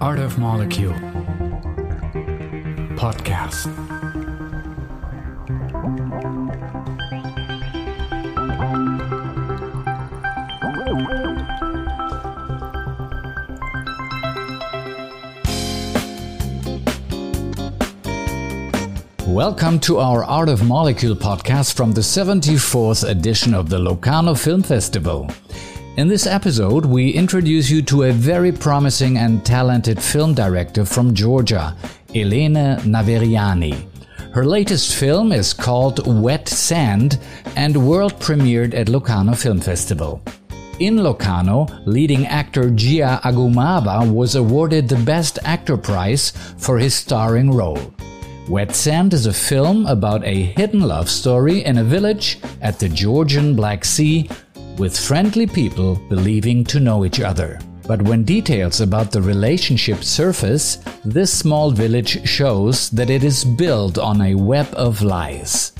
Art of Molecule Podcast. Welcome to our Art of Molecule podcast from the 74th edition of the Locarno Film Festival. In this episode, we introduce you to a very promising and talented film director from Georgia, Elena Naveriani. Her latest film is called Wet Sand and world premiered at Locarno Film Festival. In Locarno, leading actor Gia Agumava was awarded the Best Actor prize for his starring role. Wet Sand is a film about a hidden love story in a village at the Georgian Black Sea with friendly people believing to know each other. But when details about the relationship surface, this small village shows that it is built on a web of lies.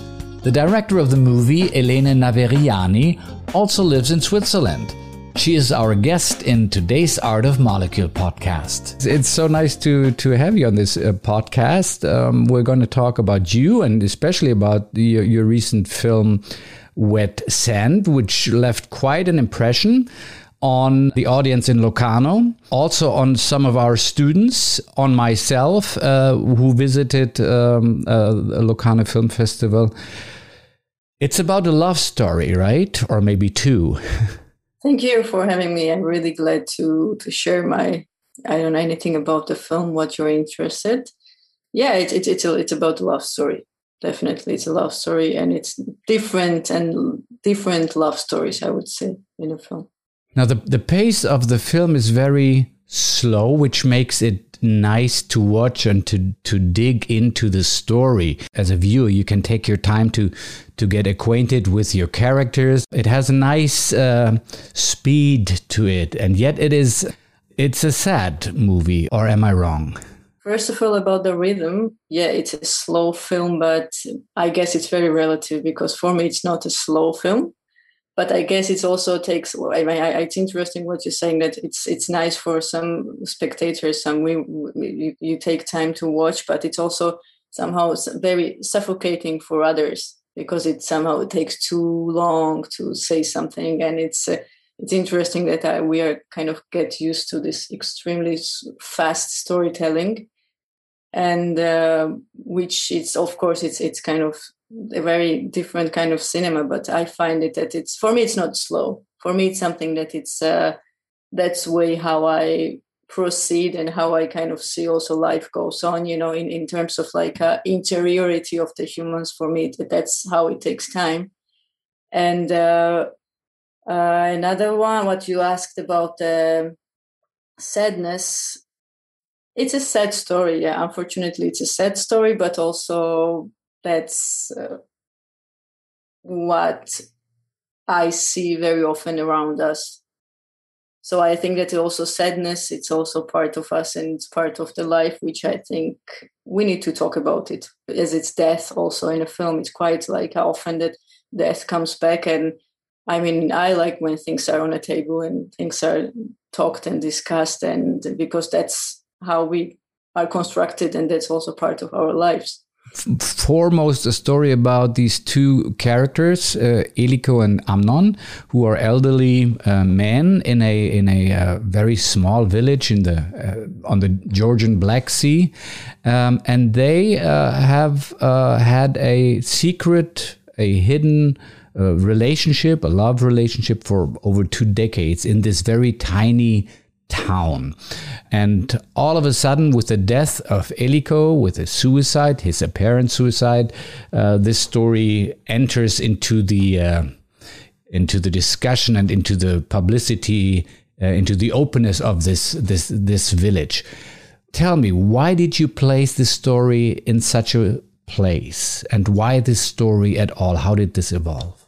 The director of the movie, Elena Naveriani, also lives in Switzerland. She is our guest in today's Art of Molecule podcast. It's so nice to to have you on this uh, podcast. Um, we're going to talk about you and especially about the, your recent film Wet Sand, which left quite an impression on the audience in Locarno, also on some of our students, on myself uh, who visited um, uh, Locarno Film Festival. It's about a love story, right? Or maybe two. Thank you for having me. I'm really glad to to share my I don't know anything about the film, what you're interested. Yeah, it's it, it's a, it's about a love story definitely it's a love story and it's different and different love stories i would say in a film. Now the, the pace of the film is very slow which makes it nice to watch and to to dig into the story. As a viewer you can take your time to to get acquainted with your characters. It has a nice uh, speed to it and yet it is it's a sad movie or am i wrong First of all, about the rhythm, yeah, it's a slow film, but I guess it's very relative because for me, it's not a slow film. But I guess it also takes. I mean, it's interesting what you're saying that it's it's nice for some spectators. Some we, you, you take time to watch, but it's also somehow very suffocating for others because it somehow takes too long to say something, and it's. Uh, it's interesting that uh, we are kind of get used to this extremely fast storytelling and uh, which it's of course it's it's kind of a very different kind of cinema but i find it that it's for me it's not slow. For me it's something that it's uh, that's way how i proceed and how i kind of see also life goes on you know in, in terms of like uh, interiority of the humans. For me that's how it takes time. And uh, uh, another one what you asked about uh, sadness it's a sad story yeah unfortunately it's a sad story but also that's uh, what i see very often around us. So i think that also sadness it's also part of us and it's part of the life which i think we need to talk about it as it's death also in a film. It's quite like how often that death comes back and i mean i like when things are on a table and things are talked and discussed and because that's how we are constructed and that's also part of our lives foremost a story about these two characters, uh, Eliko and Amnon, who are elderly uh, men in a in a uh, very small village in the uh, on the Georgian Black Sea, um, and they uh, have uh, had a secret, a hidden. relationship, a love relationship for over two decades in this very tiny town. And all of a sudden, with the death of Eliko, with his suicide, his apparent suicide, uh, this story enters into the uh, into the discussion and into the publicity, uh, into the openness of this this this village. Tell me, why did you place this story in such a place, and why this story at all? How did this evolve?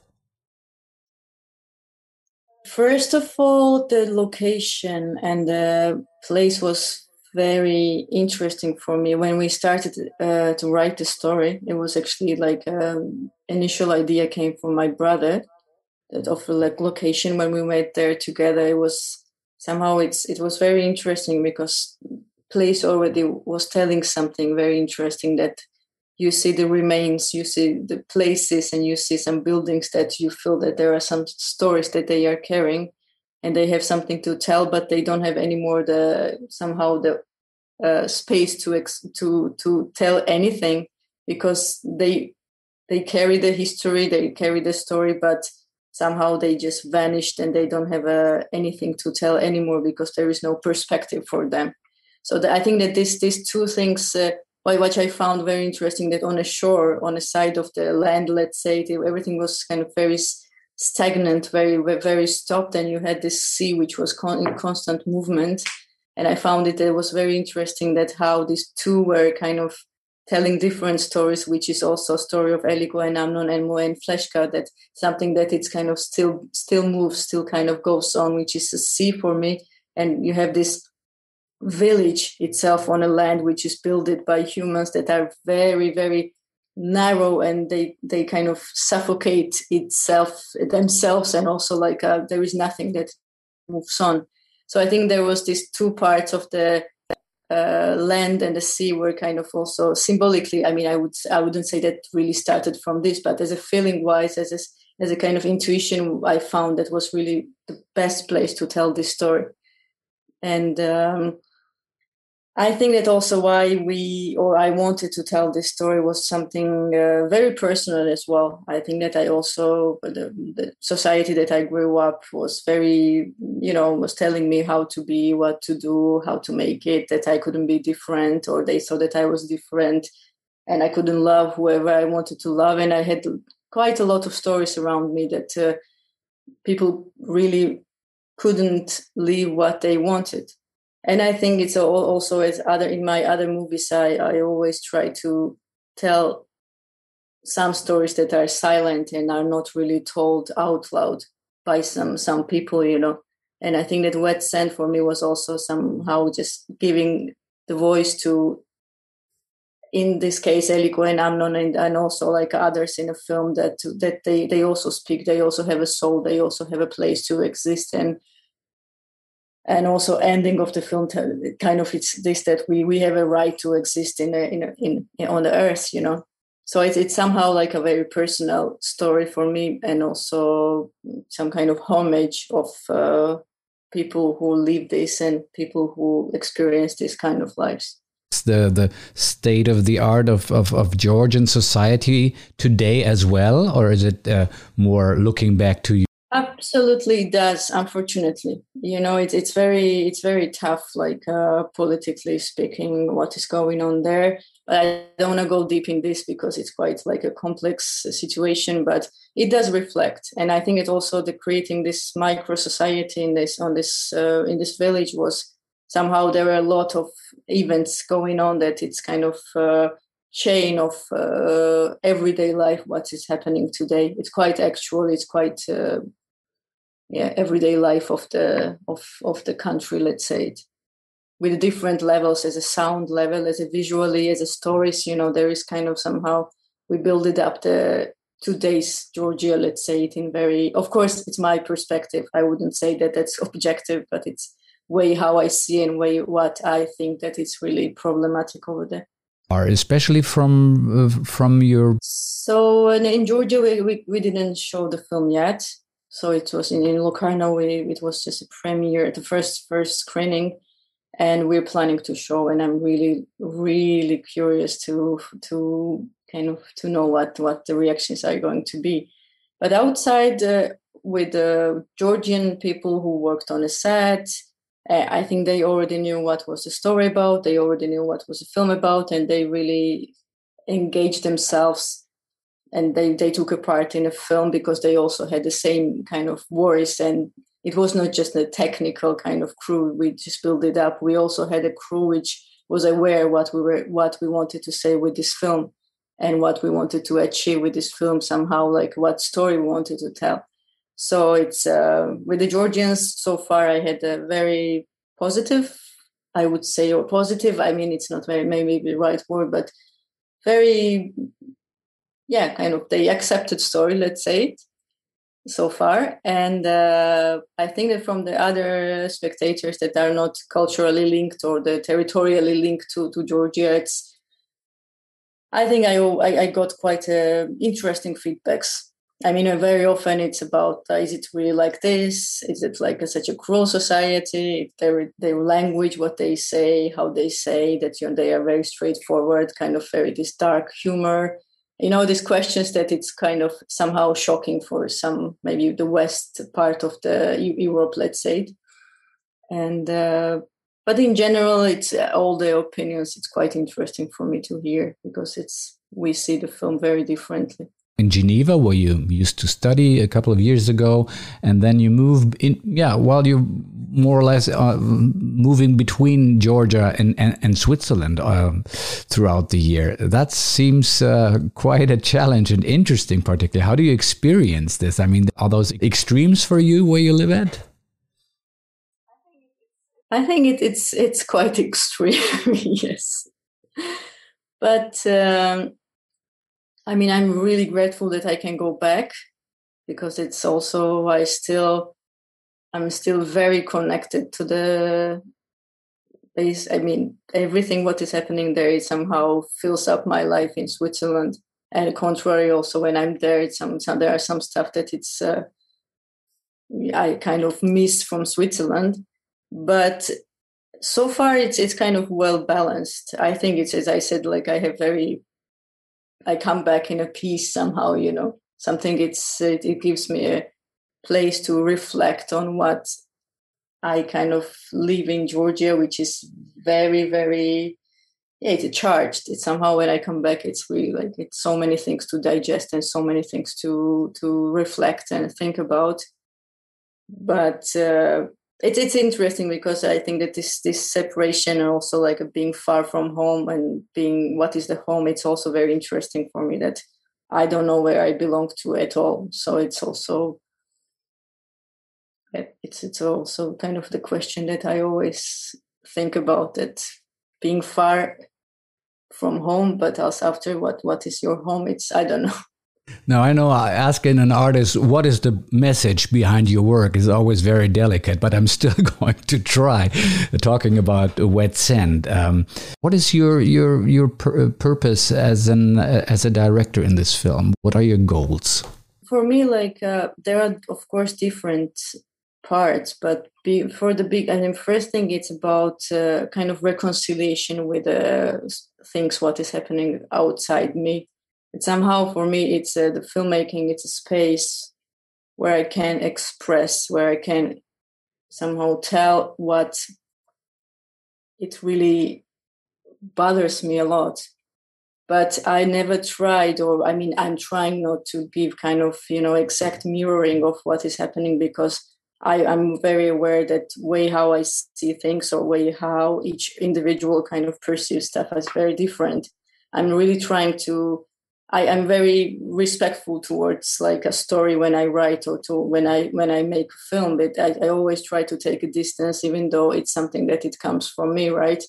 First of all, the location and the place was very interesting for me. When we started uh, to write the story, it was actually like um, initial idea came from my brother, that of like location when we went there together. It was somehow it's it was very interesting because place already was telling something very interesting that you see the remains, you see the places, and you see some buildings that you feel that there are some stories that they are carrying, and they have something to tell, but they don't have anymore the somehow the uh, space to ex- to to tell anything because they they carry the history, they carry the story, but somehow they just vanished and they don't have uh, anything to tell anymore because there is no perspective for them. So the, I think that this these two things. Uh, which I found very interesting that on a shore, on a side of the land, let's say, everything was kind of very stagnant, very very stopped, and you had this sea which was con- in constant movement. And I found it, it was very interesting that how these two were kind of telling different stories, which is also a story of Eliko and Amnon and Moe and Fleshka, that something that it's kind of still still moves, still kind of goes on, which is a sea for me. And you have this village itself on a land which is built by humans that are very, very narrow and they they kind of suffocate itself themselves and also like uh, there is nothing that moves on. So i think there was these two parts of the uh, land and the sea were kind of also symbolically i mean i would i wouldn't say that really started from this but as a feeling wise as a, as a kind of intuition i found that was really the best place to tell this story. And um, I think that also why we or I wanted to tell this story was something uh, very personal as well. I think that I also the, the, society that I grew up was very you know was telling me how to be, what to do, how to make it. That I couldn't be different, or they saw that I was different, and I couldn't love whoever I wanted to love. And I had quite a lot of stories around me that uh, people really couldn't live what they wanted and I think it's all also as other in my other movies, I, I always try to tell some stories that are silent and are not really told out loud by some some people, you know. And I think that Wet Sand for me was also somehow just giving the voice to, in this case, Eliko and Amnon, and, and also like others in the film that that they they also speak, they also have a soul, they also have a place to exist, and and also ending of the film kind of it's this that we we have a right to exist in a, in, a, in, in on the earth you know? So it's, it's somehow like a very personal story for me and also some kind of homage of uh, people who live this and people who experience this kind of lives. The the state of the art of, of, of Georgian society today as well, or is it uh, more looking back to Absolutely does. Unfortunately, you know, it's it's very it's very tough, like uh, politically speaking, what is going on there. But I don't want to go deep in this because it's quite like a complex situation. But it does reflect, and I think it also the creating this micro society in this on this uh, in this village was somehow there were a lot of events going on that it's kind of. Uh, chain of uh, everyday life what is happening today it's quite actual it's quite uh, yeah everyday life of the of of the country let's say it with different levels as a sound level as a visually as a stories you know there is kind of somehow we build it up the today's georgia let's say it in very of course it's my perspective. I wouldn't say that that's objective but it's way how i see and way what i think that it's really problematic over there. Are especially from uh, from your so in georgia we, we, we didn't show the film yet so it was in, in Locarno. We, it was just a premiere, the first first screening, and we're planning to show. And I'm really really curious to to kind of to know what what the reactions are going to be. But outside uh, with the Georgian people who worked on a set, uh, I think they already knew what was the story about. They already knew what was the film about, and they really engaged themselves and they, they took a part in a film because they also had the same kind of worries. And it was not just a technical kind of crew we just built it up. We also had a crew which was aware what we were what we wanted to say with this film and what we wanted to achieve with this film somehow like what story we wanted to tell. So it's uh, with the georgians so far i had a very positive i would say or positive i mean it's not very maybe the right word but very yeah, kind of the accepted story, let's say it. so far. And uh, I think that from the other spectators that are not culturally linked or the territorially linked to, to Georgia, it's I think I I, I got quite uh, interesting feedbacks. I mean, uh, very often it's about uh, is it really like this? Is it like a, such a cruel society? Their their language, what they say, how they say that you know they are very straightforward, kind of very this dark humor you know these questions that it's kind of somehow shocking for some maybe the west part of the europe let's say and uh, but in general it's uh, all the opinions it's quite interesting for me to hear because it's we see the film very differently in Geneva, where you used to study a couple of years ago, and then you moved in. Yeah, while you're more or less uh, moving between Georgia and, and, and Switzerland uh, throughout the year. That seems uh, quite a challenge and interesting, particularly. How do you experience this? I mean, are those extremes for you where you live at? I think it, it's it's quite extreme, yes. But um, I mean, I'm really grateful that I can go back because it's also I still I'm still very connected to the base. I mean, everything what is happening there it somehow fills up my life in Switzerland. And contrary, also when I'm there, it's some, some there are some stuff that it's uh, I kind of miss from Switzerland. But so far, it's it's kind of well balanced. I think it's as I said, like I have very I come back in a peace somehow, you know, something it's, it, it gives me a place to reflect on what I kind of live in Georgia, which is very, very, yeah, it's charged. It's somehow when I come back, it's really like it's so many things to digest and so many things to to reflect and think about. But uh, it's it's interesting because I think that this this separation and also like being far from home and being what is the home, it's also very interesting for me that I don't know where I belong to at all. So it's also it's it's also kind of the question that I always think about that being far from home, but also after what what is your home? It's I don't know. Now, I know asking an artist what is the message behind your work is always very delicate, but I'm still going to try. Talking about wet sand, um, what is your your your pur purpose as an uh, as a director in this film? What are your goals? For me, like uh, there are of course different parts, but be, for the big, I mean, first thing it's about uh, kind of reconciliation with uh, things what is happening outside me. Somehow for me it's uh, the filmmaking it's a space where i can express where i can somehow tell what it really bothers me a lot. But i never tried or i mean i'm trying not to give kind of you know exact mirroring of what is happening because I, i'm very aware that way how i see things or way how each individual kind of perceives stuff is very different i'm really trying to I am very respectful towards like a story when I write or to when I when I make a film. But I, I always try to take a distance, even though it's something that it comes from me, right?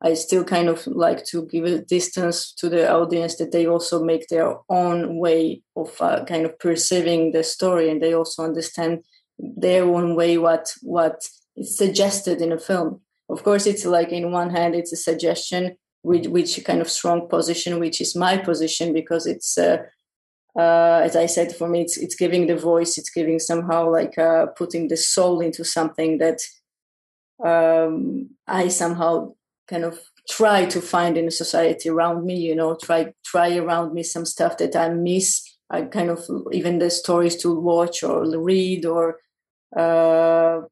I still kind of like to give a distance to the audience that they also make their own way of uh, kind of perceiving the story, and they also understand their own way what what is suggested in a film. Of course, it's like in one hand, it's a suggestion which, which kind of strong position, which is my position, because it's, uh, uh, as I said, for me, it's, it's giving the voice, it's giving somehow like uh, putting the soul into something that um, I somehow kind of try to find in a society around me, you know, try, try around me some stuff that I miss. I kind of even the stories to watch or read or uh,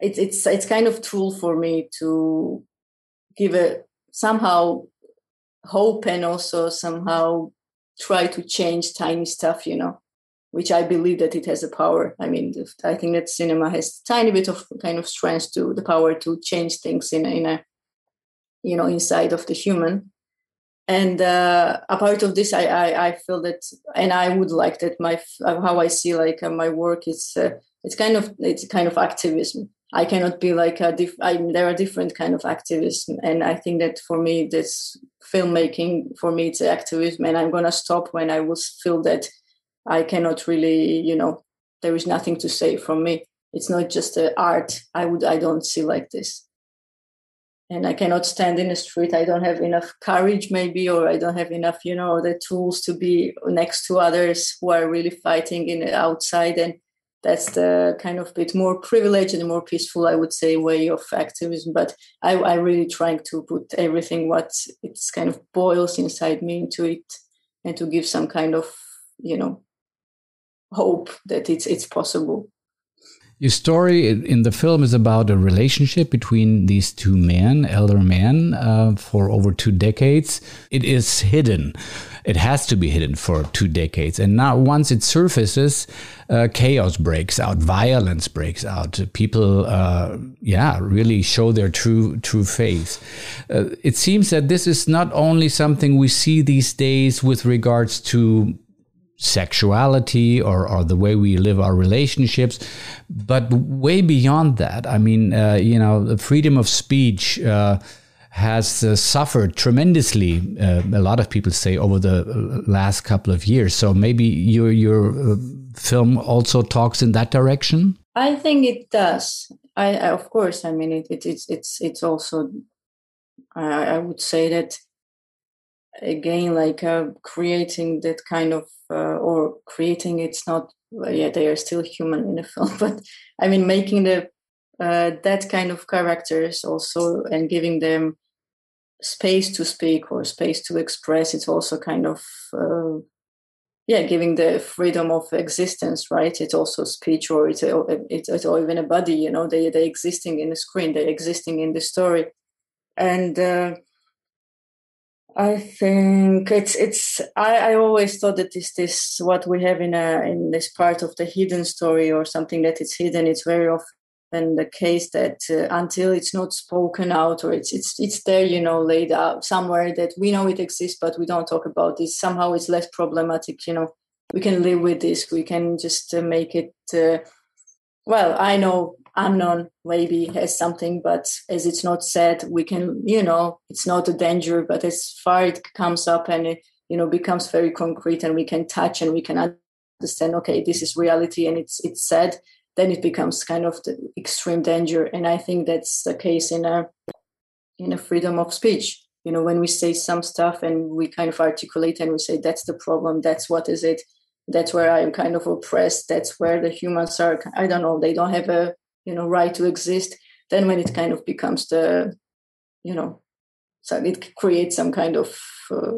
it's it's it's kind of tool for me to give it somehow hope and also somehow try to change tiny stuff you know which i believe that it has a power. I mean i think that cinema has a tiny bit of kind of strength to the power to change things in a, in a you know inside of the human and uh, a part of this I, I, I feel that and i would like that my how i see like uh, my work is uh, it's kind of it's kind of activism I cannot be like a diff- I, there are different kind of activism, and I think that for me, this filmmaking for me it's activism, and I'm gonna stop when I will feel that I cannot really, you know, there is nothing to say from me. It's not just art. I would, I don't see like this. And I cannot stand in the street. I don't have enough courage, maybe, or I don't have enough, you know, the tools to be next to others who are really fighting in the outside. And that's the kind of bit more privileged and more peaceful, I would say, way of activism. But I, I really trying to put everything what it's kind of boils inside me into it, and to give some kind of, you know, hope that it's it's possible. Your story in the film is about a relationship between these two men, elder men, uh, for over two decades. It is hidden. It has to be hidden for two decades. And now, once it surfaces, uh, chaos breaks out, violence breaks out. People, uh, yeah, really show their true true face. Uh, it seems that this is not only something we see these days with regards to sexuality or, or the way we live our relationships, but way beyond that. I mean, uh, you know, the freedom of speech uh, has uh, suffered tremendously. Uh, a lot of people say over the uh, last couple of years. So maybe your your uh, film also talks in that direction. I think it does. I, I of course. I mean, it, it, it's it's it's also. I, I would say that again like uh, creating that kind of uh, or creating it's not yeah they are still human in the film but i mean making the uh, that kind of characters also and giving them space to speak or space to express it's also kind of uh, yeah giving the freedom of existence right? It's also speech or it's, it's, it's or even a body you know? They they existing in the screen they're existing in the story. And uh, I think it's it's. I, I always thought that this this what we have in a in this part of the hidden story or something that it's hidden. It's very often the case that uh, until it's not spoken out or it's it's it's there, you know, laid out somewhere that we know it exists, but we don't talk about this. Somehow it's less problematic. You know, we can live with this. We can just uh, make it. Uh, well, I know Amnon maybe has something, but as it's not said, we can, you know, it's not a danger, but as far it comes up and it, you know, becomes very concrete and we can touch and we can understand, okay, this is reality and it's it's said, then it becomes kind of the extreme danger. And I think that's the case in a in a freedom of speech. You know, when we say some stuff and we kind of articulate and we say that's the problem, that's what is it, that's where I'm kind of oppressed, that's where the humans are I don't know, they don't have a you know right to exist then when it kind of becomes the you know so it creates some kind of uh,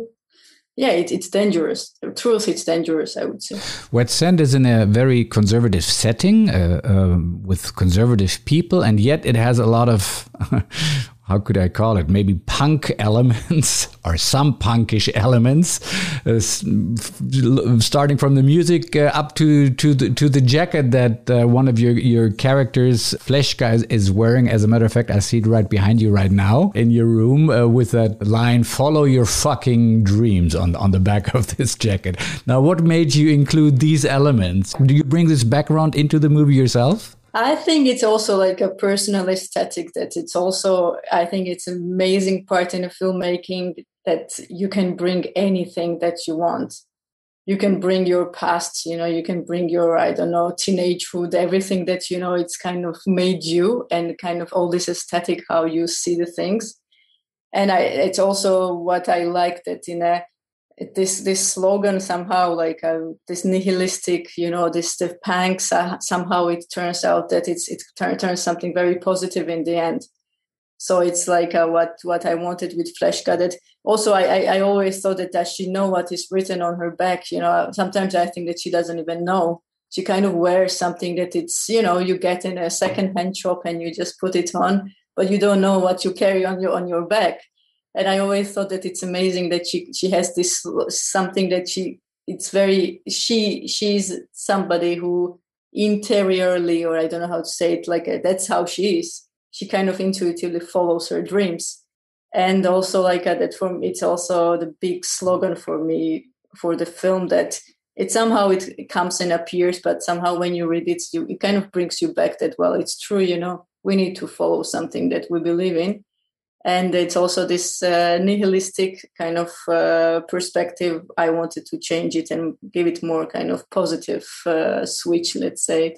yeah, it, it's dangerous. The truth, it's dangerous, I would say. Wet Sand is in a very conservative setting uh, uh, with conservative people, and yet it has a lot of how could I call it? Maybe punk elements or some punkish elements, uh, starting from the music uh, up to to the to the jacket that uh, one of your your characters, Fleshka, is wearing. As a matter of fact, I see it right behind you right now in your room uh, with that line "Follow your fucking dreams" on on the back of this jacket. Now, what made you include these elements? Do you bring this background into the movie yourself? I think it's also like a personal aesthetic that it's also, I think it's an amazing part in a filmmaking that you can bring anything that you want. You can bring your past, you know, you can bring your, I don't know, teenagehood, everything that, you know, it's kind of made you and kind of all this aesthetic, how you see the things. And I, it's also what I like that in a, this this slogan somehow like uh, this nihilistic you know this the panks uh, somehow it turns out that it's it turn, turns something very positive in the end. So it's like uh, what what i wanted with Fleshka that also I, I, I always thought that does she know what is written on her back you know. Sometimes i think that she doesn't even know. She kind of wears something that it's you know you get in a second hand shop and you just put it on but you don't know what you carry on your on your back and I always thought that it's amazing that she she has this something that she it's very she she's somebody who interiorly or I don't know how to say it like uh, that's how she is. She kind of intuitively follows her dreams, and also like uh, that for me, it's also the big slogan for me for the film that it somehow it, it comes and appears, but somehow when you read it, you, it kind of brings you back that well, it's true, you know, we need to follow something that we believe in and it's also this uh, nihilistic kind of uh, perspective. I wanted to change it and give it more kind of positive uh, switch let's say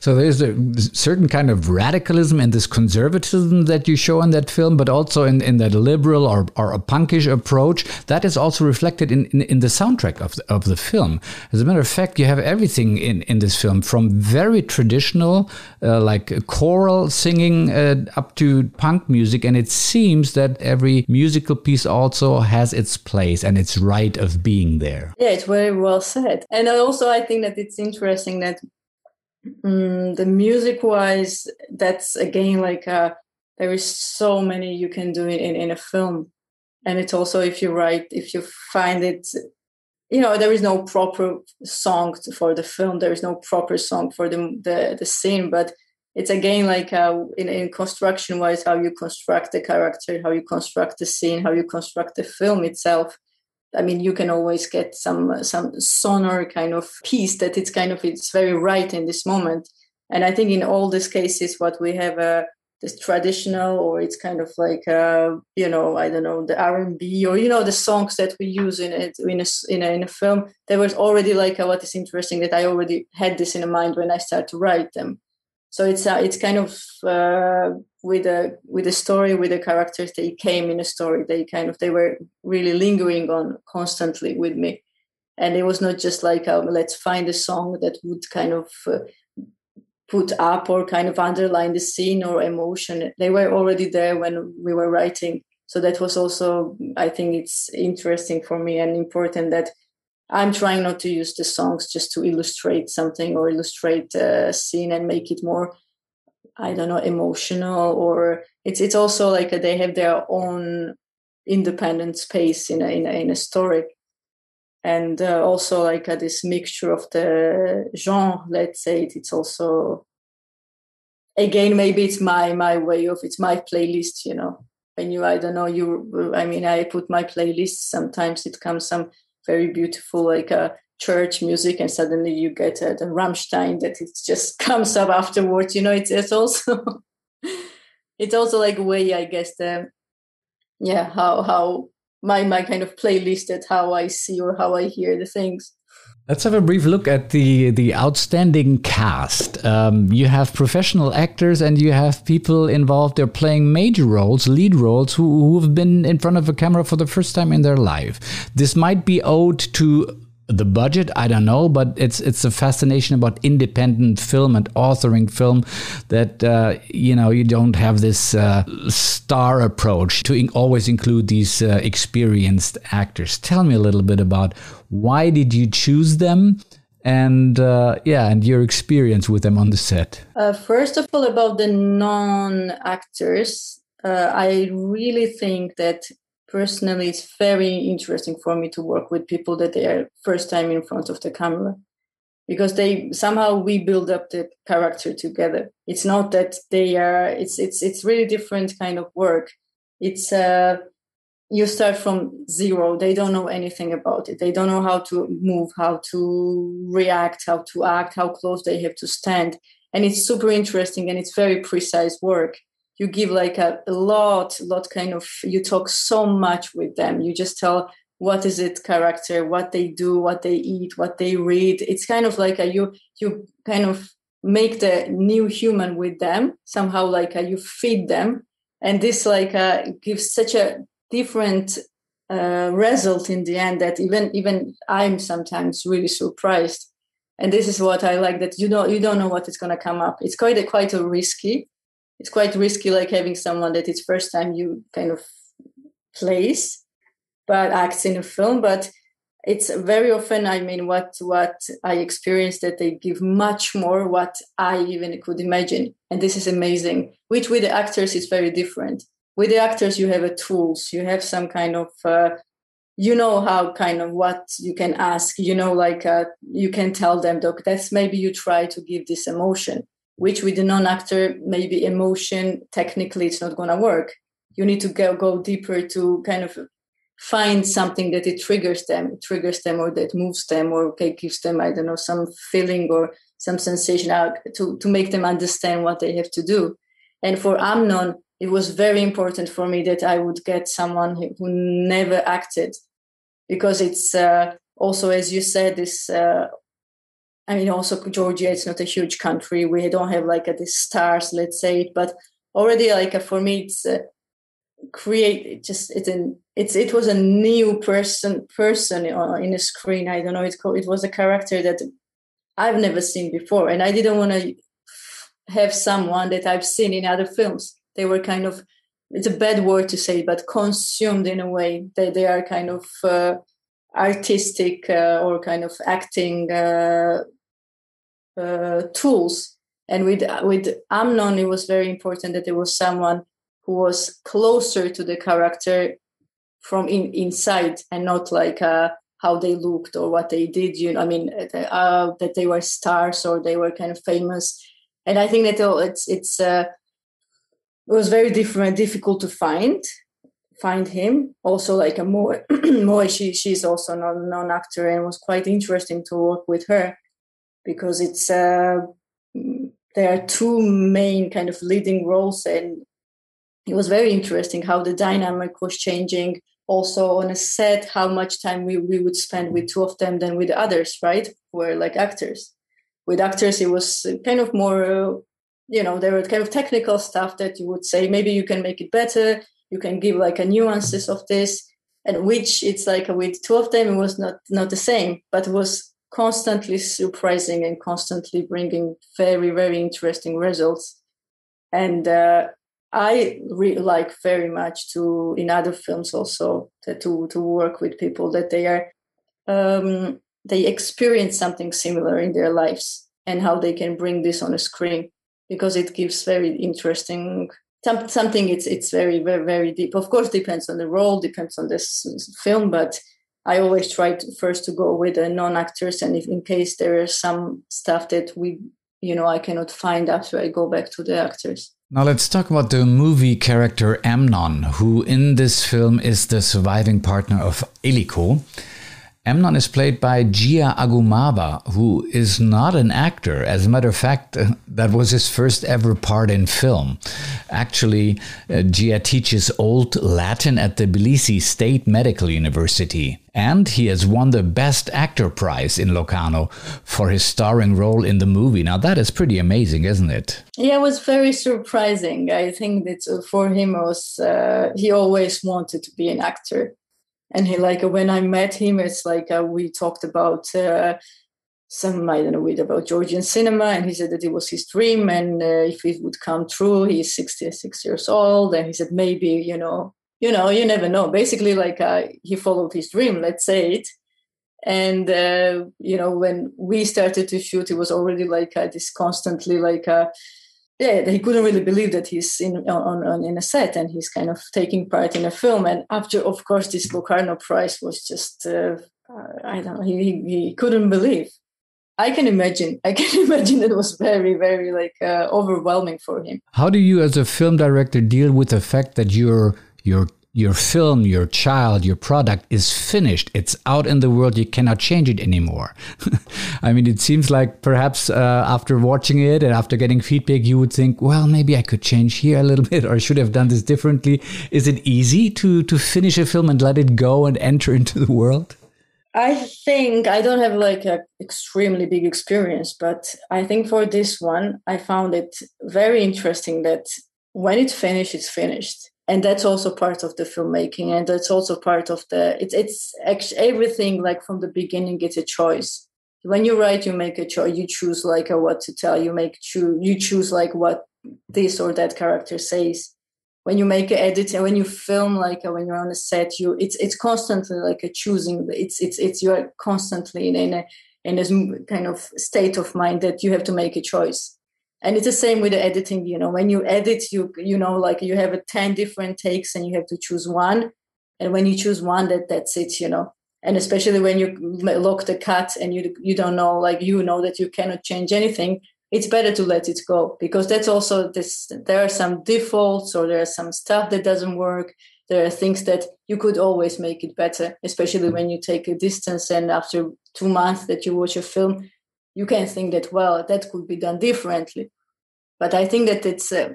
so there's a certain kind of radicalism and this conservatism that you show in that film but also in, in that liberal or, or a punkish approach that is also reflected in, in, in the soundtrack of the, of the film as a matter of fact you have everything in, in this film from very traditional uh, like choral singing uh, up to punk music and it seems that every musical piece also has its place and its right of being there. Yeah, it's very well said. And also, I think that it's interesting that um, the music wise, that's again like uh, there is so many you can do in, in a film. And it's also if you write, if you find it you know there is no proper song for the film. There is no proper song for the the, the scene. But it's again like uh, in, in construction wise how you construct the character how you construct the scene how you construct the film itself i mean you can always get some some sonor kind of piece that it's kind of it's very right in this moment. And i think in all these cases what we have uh, this traditional or it's kind of like uh, you know i don't know the r&b or you know the songs that we use in it in a, in a, in a film there was already like uh, what is interesting that i already had this in mind when i started to write them so it's uh, it's kind of uh, with a with a story with the characters they came in a story. They kind of they were really lingering on constantly with me. And it was not just like um, let's find a song that would kind of uh, put up or kind of underline the scene or emotion. They were already there when we were writing. So that was also i think it's interesting for me and important that I'm trying not to use the songs just to illustrate something or illustrate a scene and make it more, I don't know, emotional. Or it's it's also like they have their own independent space in a in a, in a story, and uh, also like a, this mixture of the genre. Let's say it, it's also again maybe it's my my way of it's my playlist. You know, when you I don't know you I mean I put my playlist. Sometimes it comes some very beautiful like a uh, church music and suddenly you get uh, the Rammstein that it just comes up afterwards you know it's, it's also it's also like a way I guess the yeah how how my my kind of playlist at how I see or how I hear the things Let's have a brief look at the the outstanding cast. Um, you have professional actors and you have people involved. They're playing major roles, lead roles, who, who've been in front of a camera for the first time in their life. This might be owed to the budget? I don't know but it's it's a fascination about independent film and authoring film that uh, you know you don't have this uh, star approach to in always include these uh, experienced actors. Tell me a little bit about why did you choose them? And uh, yeah and your experience with them on the set. Uh, first of all about the non actors uh, i really think that personally it's very interesting for me to work with people that they are first time in front of the camera. Because they somehow we build up the character together. It's not that they are it's it's it's really different kind of work. It's uh you start from zero. They don't know anything about it. They don't know how to move how to react how to act how close they have to stand. And it's super interesting and it's very precise work you give like a, a lot lot kind of you talk so much with them. You just tell what is it character what they do what they eat what they read. It's kind of like a, you you kind of make the new human with them. Somehow like a, you feed them. And this like a, gives such a different uh, result in the end that even even i'm sometimes really surprised. And this is what i like that you don't you don't know what is going to come up. It's quite a quite a risky it's quite risky like having someone that it's first time you kind of plays but acts in a film but it's very often i mean what what i experienced that they give much more what i even could imagine and this is amazing which with the actors is very different. With the actors you have a tools you have some kind of uh, you know how kind of what you can ask you know like uh, you can tell them doc that's maybe you try to give this emotion which with the non-actor maybe emotion technically it's not going to work you need to go go deeper to kind of find something that it triggers them it triggers them or that moves them or okay gives them i don't know some feeling or some sensation out to to make them understand what they have to do and for amnon it was very important for me that I would get someone who never acted, because it's uh, also, as you said, this. Uh, I mean, also Georgia. It's not a huge country. We don't have like a, the stars, let's say, but already like a, for me, it's uh, create it just it's an it's it was a new person person in a screen. I don't know. It's called. It was a character that I've never seen before, and I didn't want to have someone that I've seen in other films. They were kind of it's a bad word to say, but consumed in a way that they are kind of uh, artistic uh, or kind of acting uh, uh tools. And with with Amnon, it was very important that there was someone who was closer to the character from in, inside and not like uh, how they looked or what they did. You know, I mean, uh, that they were stars or they were kind of famous and I think that it's it's uh, it was very different, difficult to find find him. Also, like a more more she she's also non non actor and was quite interesting to work with her because it's uh, there are two main kind of leading roles and it was very interesting how the dynamic was changing also on a set how much time we, we would spend with two of them than with the others right were like actors. With actors it was kind of more uh, you know there were kind of technical stuff that you would say maybe you can make it better. You can give like a nuances of this and which it's like with two of them it was not not the same but it was constantly surprising and constantly bringing very very interesting results. And uh, i like very much to in other films also to to, to work with people that they are um, they experience something similar in their lives and how they can bring this on a screen because it gives very interesting something it's it's very very very deep. Of course depends on the role depends on this film but i always try to first to go with the non-actors and if in case there is some stuff that we you know i cannot find after i go back to the actors. Now let's talk about the movie character amnon who in this film is the surviving partner of eliko Amnon is played by Gia Agumava, who is not an actor. As a matter of fact, uh, that was his first ever part in film. Actually, uh, Gia teaches Old Latin at the Tbilisi State Medical University. And he has won the Best Actor prize in Locarno for his starring role in the movie. Now, that is pretty amazing, isn't it? Yeah, it was very surprising. I think that uh, for him, was uh, he always wanted to be an actor and he like when I met him, it's like uh, we talked about uh, some I don't know about Georgian cinema, and he said that it was his dream, and uh, if it would come true, he's 66 years old, and he said maybe you know, you know, you never know. Basically, like uh, he followed his dream, let's say it. And uh, you know, when we started to shoot, it was already like uh, this constantly like yeah, he couldn't really believe that he's in on, on in a set and he's kind of taking part in a film. And after, of course, this Locarno Prize was just uh, I don't know. He, he, he couldn't believe. I can imagine. I can imagine it was very, very like uh, overwhelming for him. How do you, as a film director, deal with the fact that your your your film, your child, your product is finished. It's out in the world. You cannot change it anymore. I mean, it seems like perhaps uh, after watching it and after getting feedback, you would think, well, maybe I could change here a little bit or I should have done this differently. Is it easy to, to finish a film and let it go and enter into the world? I think I don't have like an extremely big experience, but I think for this one, I found it very interesting that when it's finished, it's finished and that's also part of the filmmaking and that's also part of the it's it's actually everything like from the beginning it's a choice. When you write you make a choice you choose like a, what to tell you make choose you choose like what this or that character says. When you make an edit and when you film like a, when you're on a set you it's it's constantly like a choosing it's it's it's you're constantly in, in a in this kind of state of mind that you have to make a choice and it's the same with the editing you know when you edit you you know like you have a 10 different takes and you have to choose one. And when you choose one that that's it you know. And especially when you lock the cut and you you don't know like you know that you cannot change anything it's better to let it go because that's also this there are some defaults or there are some stuff that doesn't work. There are things that you could always make it better especially when you take a distance and after two months that you watch a film you can think that well that could be done differently. But i think that it's uh,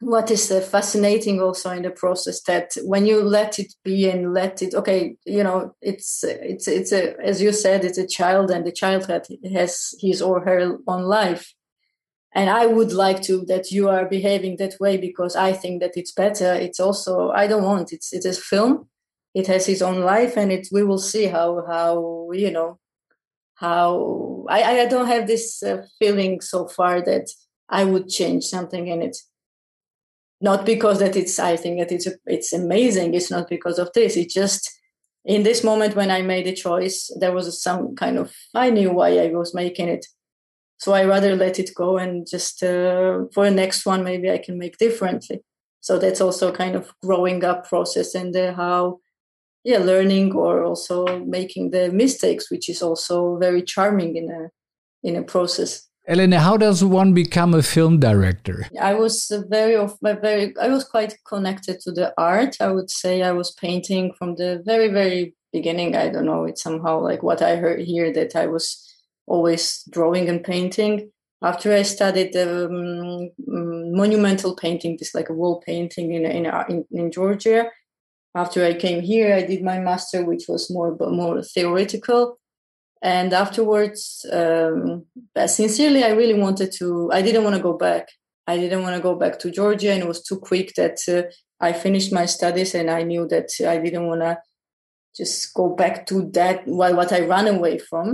what is uh, fascinating also in the process that when you let it be and let it okay you know it's it's it's a as you said it's a child and the child has his or her own life. And i would like to that you are behaving that way because i think that it's better. It's also i don't want it's it's a film. It has its own life and it we will see how how you know how i i don't have this uh, feeling so far that i would change something in it not because that it's i think that it's it's amazing it's not because of this it's just in this moment when i made a choice there was some kind of i knew why i was making it. So i rather let it go and just uh, for the next one maybe i can make differently. So that's also kind of growing up process and uh, how yeah learning or also making the mistakes which is also very charming in a in a process Elena, how does one become a film director? I was very, very, I was quite connected to the art. I would say I was painting from the very, very beginning. I don't know. It's somehow like what I heard here that I was always drawing and painting. After I studied um, monumental painting, this like a wall painting in, in in in Georgia. After I came here, I did my master, which was more more theoretical. And afterwards um, sincerely i really wanted to i didn't want to go back. I didn't want to go back to georgia and it was too quick that uh, i finished my studies and i knew that i didn't want to just go back to that what, i ran away from.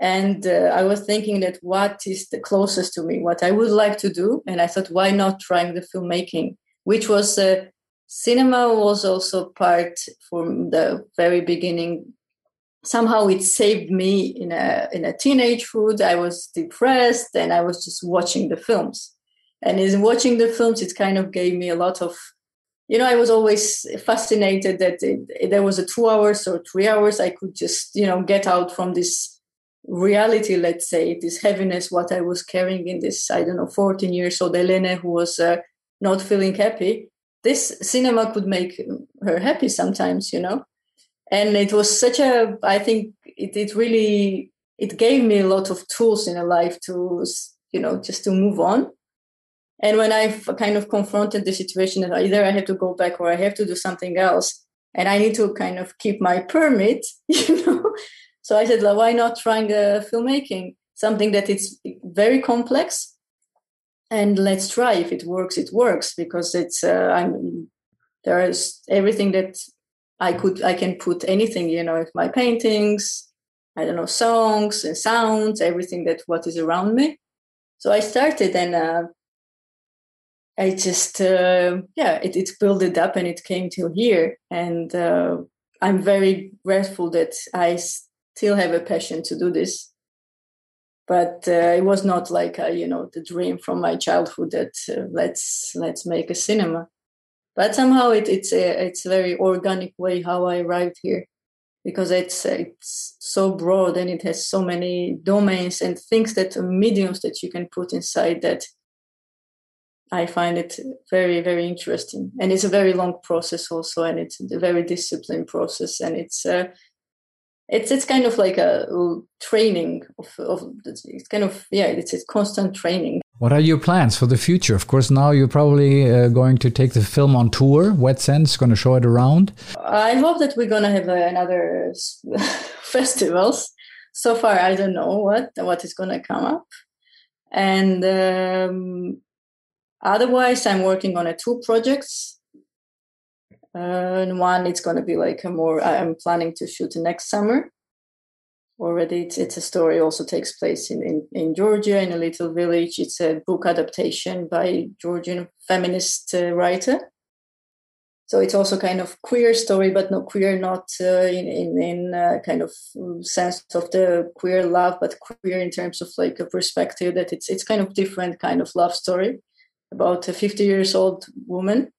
And uh, i was thinking that what is the closest to me what i would like to do and i thought why not trying the filmmaking? Which was uh, cinema was also part from the very beginning somehow it saved me in a in a teenagehood. I was depressed and I was just watching the films. And in watching the films, it kind of gave me a lot of, you know, I was always fascinated that it, it, there was a two hours or three hours I could just, you know, get out from this reality, let's say, this heaviness, what I was carrying in this, I don't know, 14 years old Elena who was uh, not feeling happy. This cinema could make her happy sometimes, you know? And it was such a i think it, it really it gave me a lot of tools in a life to you know just to move on. And when i kind of confronted the situation that either i have to go back or i have to do something else and i need to kind of keep my permit you know? So i said well, why not trying a filmmaking? Something that it's very complex and let's try if it works it works because it's uh, i'm there is everything that I could I can put anything, you know, if my paintings, I don't know, songs and sounds, everything that what is around me. So I started and uh, I just uh, yeah, it, it built it up and it came to here, and uh, I'm very grateful that I still have a passion to do this. But uh, it was not like a, you know the dream from my childhood that uh, let's let's make a cinema. But somehow it, it's a it's a very organic way how I arrived here because it's it's so broad and it has so many domains and things that mediums that you can put inside that I find it very very interesting. And it's a very long process also and it's a very disciplined process and it's uh, it's it's kind of like a training of, of it's kind of yeah it's a constant training. What are your plans for the future? Of course now you're probably uh, going to take the film on tour Wet Sand's going to show it around. I hope that we're going to have uh, another festivals. So far i don't know what what is going to come up. And um, otherwise i'm working on a two projects and one it's going to be like a more i'm planning to shoot next summer. Already it's, it's a story also takes place in, in, in georgia in a little village. It's a book adaptation by georgian feminist uh, writer. So it's also kind of queer story but not queer not uh, in in, in uh, kind of sense of the queer love but queer in terms of like a perspective that it's it's kind of different kind of love story about a 50 years old woman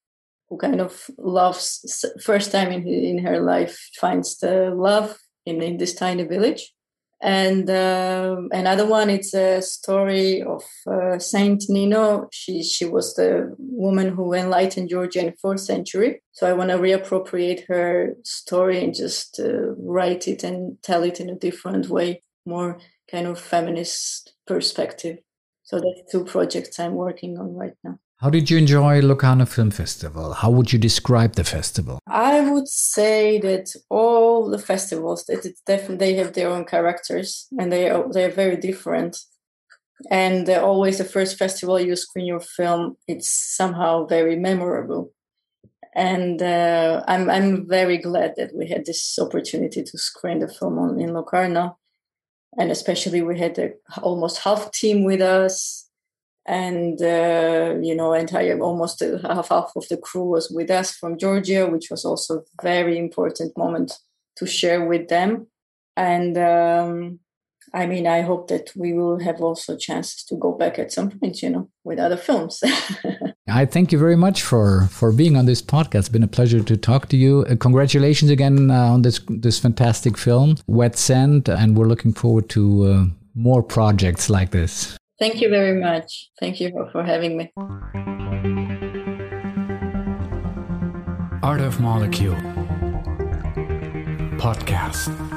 who kind of loves first time in in her life finds the love in, in this tiny village. And um, another one it's a story of uh, saint nino. She she was the woman who enlightened georgia in the fourth century. So i want to reappropriate her story and just uh, write it and tell it in a different way more kind of feminist perspective. So that's two projects i'm working on right now How did you enjoy Locarno Film Festival? How would you describe the festival? I would say that all the festivals that it's definitely they have their own characters and they are they are very different. And always the first festival you screen your film, it's somehow very memorable. And uh, I'm I'm very glad that we had this opportunity to screen the film on, in Locarno, and especially we had a, almost half team with us and uh, you know entire almost half half of the crew was with us from georgia which was also a very important moment to share with them and um, i mean i hope that we will have also chances to go back at some point you know with other films I thank you very much for for being on this podcast. It's been a pleasure to talk to you. Uh, congratulations again uh, on this this fantastic film, Wet Sand, and we're looking forward to uh, more projects like this. Thank you very much. Thank you for, having me. Art of Molecule Podcast.